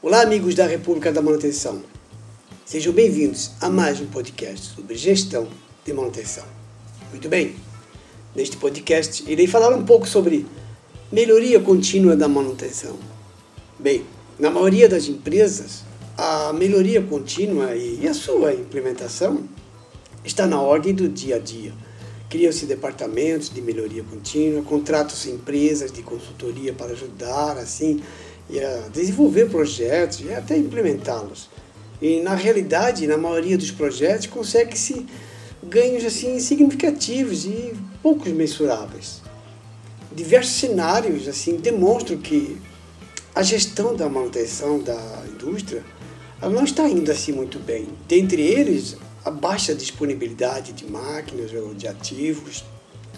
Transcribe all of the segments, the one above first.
Olá, amigos da República da Manutenção. Sejam bem-vindos a mais um podcast sobre gestão de manutenção. Muito bem, neste podcast irei falar um pouco sobre melhoria contínua da manutenção. Bem, na maioria das empresas, a melhoria contínua e a sua implementação está na ordem do dia a dia. Criam-se departamentos de melhoria contínua, contratam-se empresas de consultoria para ajudar, assim, e a desenvolver projetos e até implementá-los. E na realidade, na maioria dos projetos, consegue-se ganhos assim significativos e poucos mensuráveis. Diversos cenários assim demonstram que a gestão da manutenção da indústria ela não está indo assim muito bem. Dentre eles, a baixa disponibilidade de máquinas ou de ativos,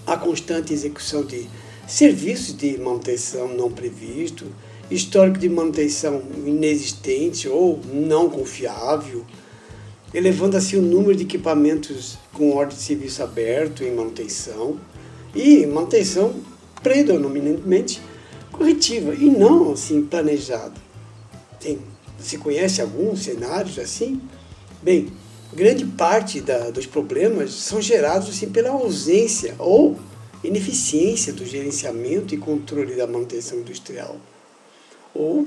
a constante execução de serviços de manutenção não previsto, histórico de manutenção inexistente ou não confiável, elevando assim o número de equipamentos com ordem de serviço aberto em manutenção e manutenção predominantemente corretiva e não assim planejada. Tem, você conhece alguns cenários assim? Bem, grande parte da, dos problemas são gerados assim pela ausência ou ineficiência do gerenciamento e controle da manutenção industrial ou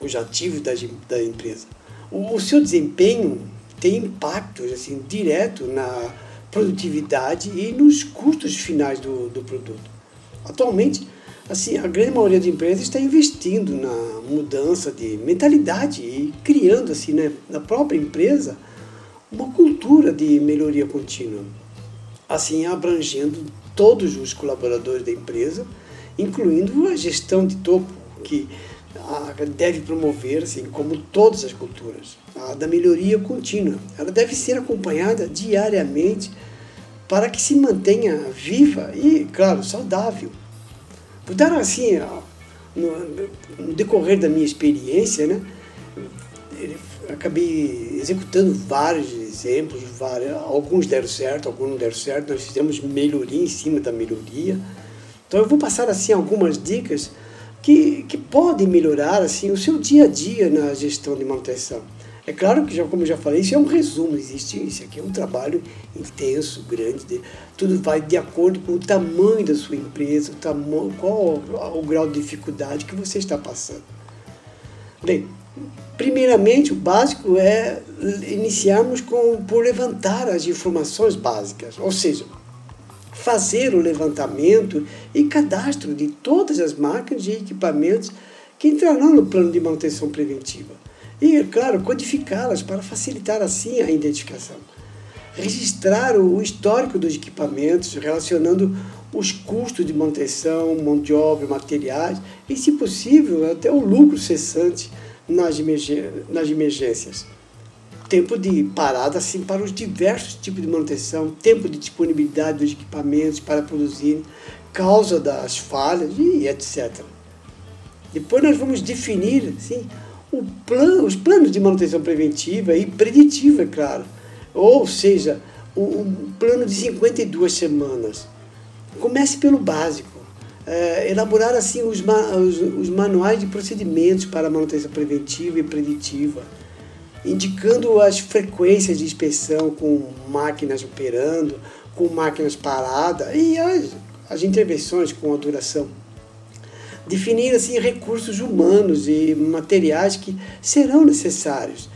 os ativos da, da empresa. O, o seu desempenho tem impacto assim, direto na produtividade e nos custos finais do, do produto. Atualmente, assim, a grande maioria das empresas está investindo na mudança de mentalidade e criando assim, né, na própria empresa uma cultura de melhoria contínua, assim abrangendo todos os colaboradores da empresa, incluindo a gestão de topo, que deve promover, assim como todas as culturas, a da melhoria contínua. Ela deve ser acompanhada diariamente para que se mantenha viva e, claro, saudável. Por dar assim, no decorrer da minha experiência, né, acabei executando vários exemplos, vários, alguns deram certo, alguns não deram certo, nós fizemos melhoria em cima da melhoria. Então eu vou passar assim algumas dicas que, que podem melhorar assim o seu dia a dia na gestão de manutenção. É claro que, já, como já falei, isso é um resumo, existe isso aqui é um trabalho intenso, grande, de, tudo vai de acordo com o tamanho da sua empresa, o tamanho, qual o grau de dificuldade que você está passando. Bem, primeiramente, o básico é iniciarmos com, por levantar as informações básicas, ou seja, fazer o levantamento e cadastro de todas as máquinas e equipamentos que entrarão no plano de manutenção preventiva. E, é claro, codificá-las para facilitar assim a identificação. Registrar o histórico dos equipamentos, relacionando os custos de manutenção, mão de obra, materiais e, se possível, até o lucro cessante nas emergências tempo de parada assim para os diversos tipos de manutenção, tempo de disponibilidade dos equipamentos para produzir, causa das falhas e etc. Depois nós vamos definir assim, o plano, os planos de manutenção preventiva e preditiva, é claro. Ou seja, um plano de 52 semanas. Comece pelo básico. É, elaborar assim os, os, os manuais de procedimentos para manutenção preventiva e preditiva indicando as frequências de inspeção com máquinas operando, com máquinas paradas e as, as intervenções com a duração. Definir assim recursos humanos e materiais que serão necessários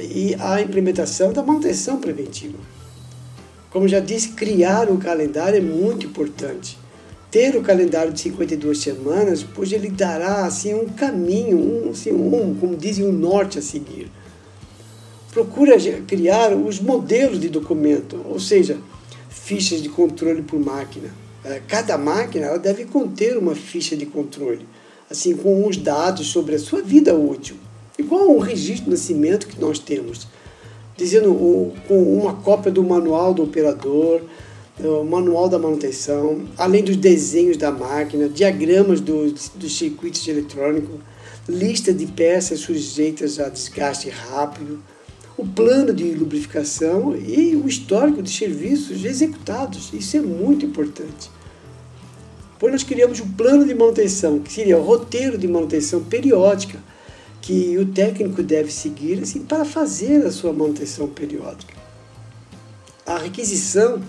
e a implementação da manutenção preventiva. Como já disse, criar um calendário é muito importante. Ter o calendário de 52 semanas, pois ele dará assim um caminho, um, assim, um, como dizem, um norte a seguir procura criar os modelos de documento, ou seja, fichas de controle por máquina. É, cada máquina ela deve conter uma ficha de controle, assim com os dados sobre a sua vida útil, igual um registro de nascimento que nós temos, dizendo com uma cópia do manual do operador, o manual da manutenção, além dos desenhos da máquina, diagramas dos, dos circuitos eletrônicos, lista de peças sujeitas a desgaste rápido, o plano de lubrificação e o histórico de serviços executados. Isso é muito importante. Depois nós criamos o plano de manutenção, que seria o roteiro de manutenção periódica, que o técnico deve seguir assim, para fazer a sua manutenção periódica. A requisição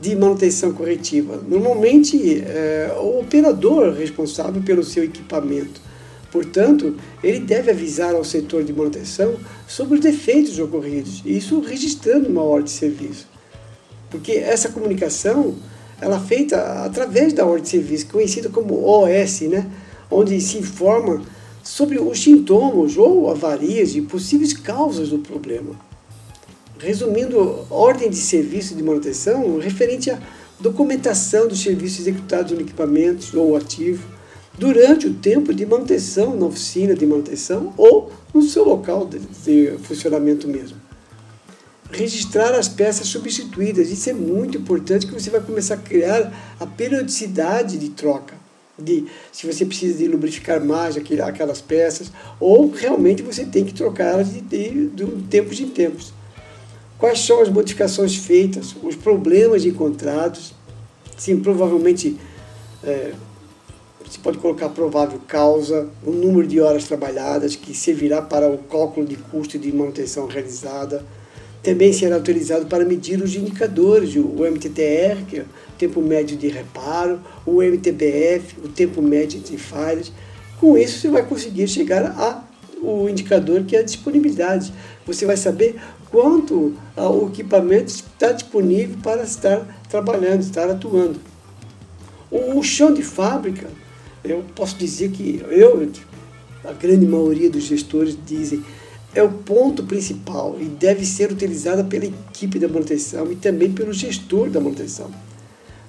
de manutenção corretiva. Normalmente, é o operador responsável pelo seu equipamento. Portanto, ele deve avisar ao setor de manutenção sobre os defeitos ocorridos, isso registrando uma ordem de serviço. Porque essa comunicação ela é feita através da ordem de serviço, conhecida como OS, né? onde se informa sobre os sintomas ou avarias e possíveis causas do problema. Resumindo, ordem de serviço de manutenção referente à documentação dos serviços executados no equipamento ou ativo durante o tempo de manutenção na oficina de manutenção ou no seu local de, de funcionamento mesmo. Registrar as peças substituídas, isso é muito importante que você vai começar a criar a periodicidade de troca de se você precisa de lubrificar mais aquelas peças, ou realmente você tem que trocá-las de, de, de tempos em tempos. Quais são as modificações feitas, os problemas encontrados, sim, provavelmente é, você pode colocar provável causa, o número de horas trabalhadas, que servirá para o cálculo de custo de manutenção realizada, também será utilizado para medir os indicadores, o MTTR, que é o tempo médio de reparo, o MTBF, o tempo médio de falhas. Com isso, você vai conseguir chegar a o indicador que é a disponibilidade. Você vai saber quanto o equipamento está disponível para estar trabalhando, estar atuando. O chão de fábrica, eu posso dizer que eu, a grande maioria dos gestores dizem é o ponto principal e deve ser utilizada pela equipe da manutenção e também pelo gestor da manutenção,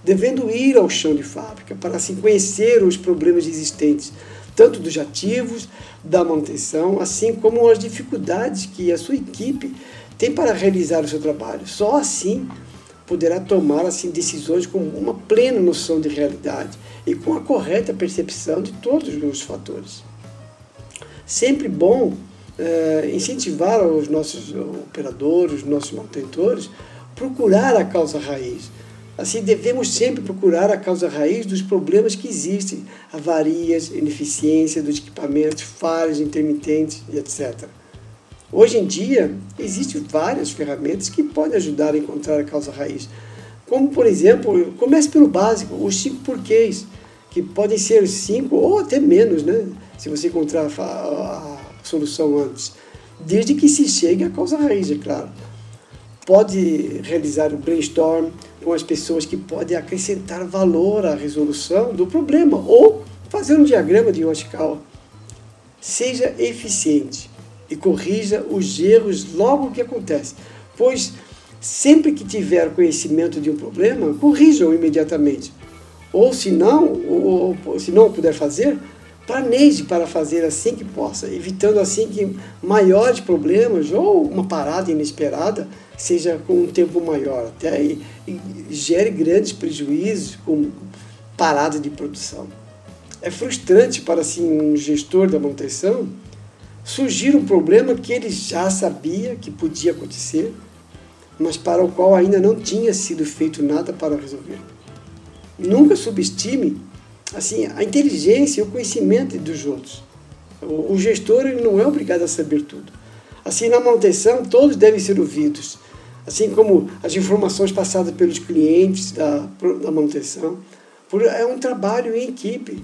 devendo ir ao chão de fábrica para assim conhecer os problemas existentes, tanto dos ativos, da manutenção, assim como as dificuldades que a sua equipe tem para realizar o seu trabalho. Só assim poderá tomar assim decisões com uma plena noção de realidade e com a correta percepção de todos os fatores. Sempre bom é, incentivar os nossos operadores, os nossos manutentores, procurar a causa raiz. Assim, devemos sempre procurar a causa raiz dos problemas que existem, avarias, ineficiência dos equipamentos, falhas intermitentes e etc. Hoje em dia, existem várias ferramentas que podem ajudar a encontrar a causa raiz. Como, por exemplo, comece pelo básico, os cinco porquês, que podem ser cinco ou até menos, né? se você encontrar a solução antes, desde que se chegue à causa raiz, é claro. Pode realizar o brainstorm com as pessoas que podem acrescentar valor à resolução do problema ou fazer um diagrama de Yoshikawa. Seja eficiente e corrija os erros logo que acontece, pois sempre que tiver conhecimento de um problema, corrija-o imediatamente. Ou se não, ou, ou, se não puder fazer, planeje para fazer assim que possa, evitando assim que maiores problemas ou uma parada inesperada seja com um tempo maior até e, e gere grandes prejuízos com parada de produção. É frustrante para assim um gestor da manutenção surgir um problema que ele já sabia que podia acontecer, mas para o qual ainda não tinha sido feito nada para resolver. Nunca subestime assim, a inteligência e o conhecimento dos outros. O, o gestor não é obrigado a saber tudo. Assim, na manutenção, todos devem ser ouvidos, assim como as informações passadas pelos clientes da, da manutenção. É um trabalho em equipe.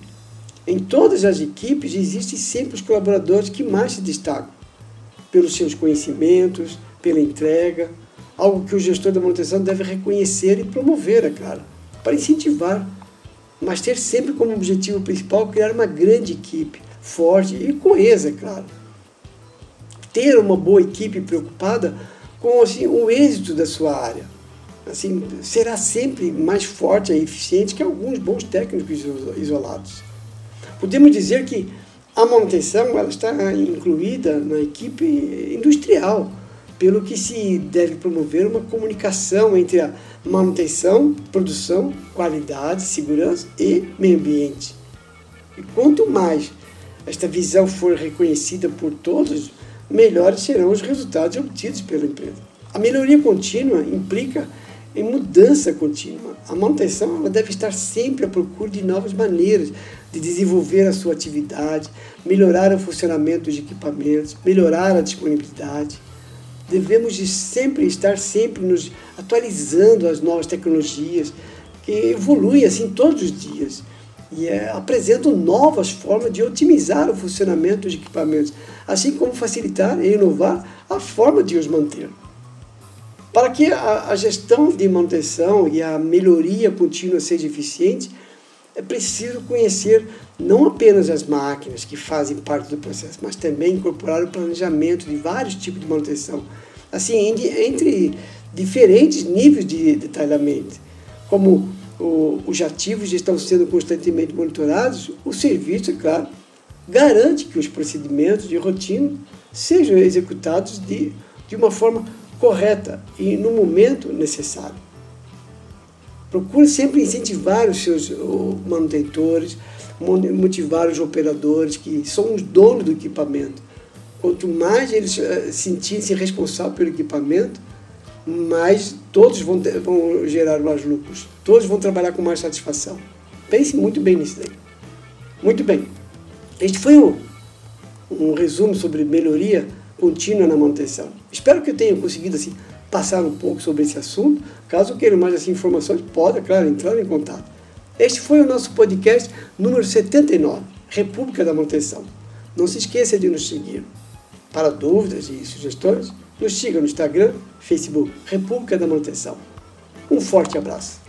Em todas as equipes existem sempre os colaboradores que mais se destacam pelos seus conhecimentos, pela entrega, algo que o gestor da manutenção deve reconhecer e promover, é claro, para incentivar mas ter sempre como objetivo principal criar uma grande equipe, forte e coesa, é claro. Ter uma boa equipe preocupada com assim, o êxito da sua área. Assim, será sempre mais forte e eficiente que alguns bons técnicos isolados. Podemos dizer que a manutenção ela está incluída na equipe industrial, pelo que se deve promover uma comunicação entre a manutenção, produção, qualidade, segurança e meio ambiente. E quanto mais esta visão for reconhecida por todos, melhores serão os resultados obtidos pela empresa. A melhoria contínua implica em mudança contínua. A manutenção deve estar sempre à procura de novas maneiras de desenvolver a sua atividade, melhorar o funcionamento dos equipamentos, melhorar a disponibilidade. Devemos de sempre estar sempre nos atualizando as novas tecnologias que evoluem assim todos os dias e é, apresentam novas formas de otimizar o funcionamento dos equipamentos, assim como facilitar e inovar a forma de os manter. Para que a, a gestão de manutenção e a melhoria contínua seja eficiente, é preciso conhecer não apenas as máquinas que fazem parte do processo, mas também incorporar o planejamento de vários tipos de manutenção, assim entre diferentes níveis de detalhamento, como os ativos estão sendo constantemente monitorados, o serviço, é claro, garante que os procedimentos de rotina sejam executados de, de uma forma correta e no momento necessário. Procure sempre incentivar os seus manutentores, motivar os operadores que são os donos do equipamento. Quanto mais eles eh, sentirem-se responsáveis pelo equipamento, mais todos vão, ter, vão gerar mais lucros. Todos vão trabalhar com mais satisfação. Pense muito bem nisso daí. Muito bem. Este foi um, um resumo sobre melhoria contínua na manutenção. Espero que eu tenha conseguido assim, passar um pouco sobre esse assunto. Caso queiram mais assim, informações, pode, claro, entrar em contato. Este foi o nosso podcast número 79, República da Manutenção. Não se esqueça de nos seguir. Para dúvidas e sugestões, nos siga no Instagram, Facebook, República da Manutenção. Um forte abraço.